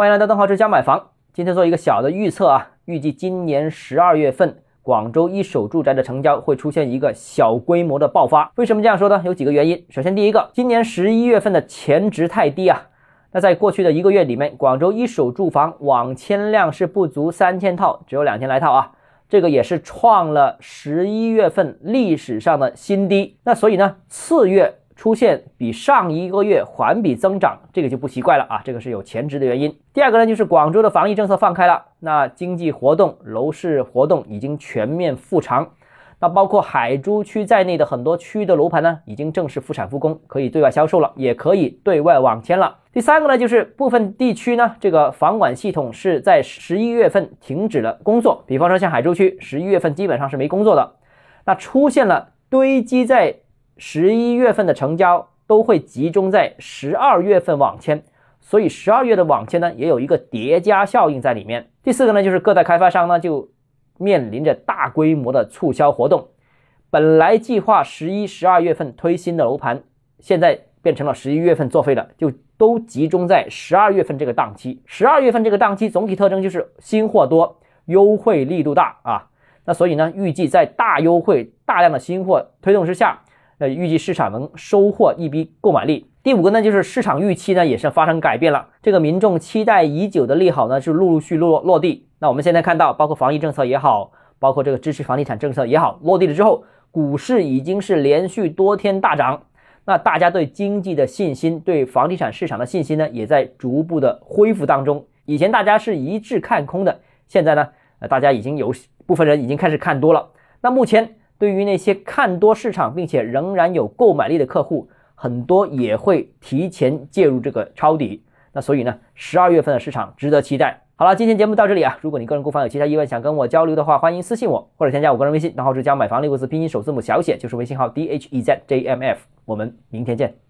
欢迎来到邓浩之家买房。今天做一个小的预测啊，预计今年十二月份广州一手住宅的成交会出现一个小规模的爆发。为什么这样说呢？有几个原因。首先，第一个，今年十一月份的前值太低啊。那在过去的一个月里面，广州一手住房网签量是不足三千套，只有两千来套啊。这个也是创了十一月份历史上的新低。那所以呢，次月。出现比上一个月环比增长，这个就不奇怪了啊，这个是有前值的原因。第二个呢，就是广州的防疫政策放开了，那经济活动、楼市活动已经全面复常，那包括海珠区在内的很多区域的楼盘呢，已经正式复产复工，可以对外销售了，也可以对外网签了。第三个呢，就是部分地区呢，这个房管系统是在十一月份停止了工作，比方说像海珠区，十一月份基本上是没工作的，那出现了堆积在。十一月份的成交都会集中在十二月份网签，所以十二月的网签呢也有一个叠加效应在里面。第四个呢就是各大开发商呢就面临着大规模的促销活动，本来计划十一、十二月份推新的楼盘，现在变成了十一月份作废了，就都集中在十二月份这个档期。十二月份这个档期总体特征就是新货多，优惠力度大啊。那所以呢，预计在大优惠、大量的新货推动之下。呃，预计市场能收获一笔购买力。第五个呢，就是市场预期呢也是发生改变了。这个民众期待已久的利好呢，是陆陆续落落地。那我们现在看到，包括防疫政策也好，包括这个支持房地产政策也好，落地了之后，股市已经是连续多天大涨。那大家对经济的信心，对房地产市场的信心呢，也在逐步的恢复当中。以前大家是一致看空的，现在呢，呃，大家已经有部分人已经开始看多了。那目前。对于那些看多市场并且仍然有购买力的客户，很多也会提前介入这个抄底。那所以呢，十二月份的市场值得期待。好了，今天节目到这里啊。如果你个人购房有其他疑问，想跟我交流的话，欢迎私信我或者添加我个人微信，然后是加买房六个字拼音首字母小写，就是微信号 d h e z j m f。我们明天见。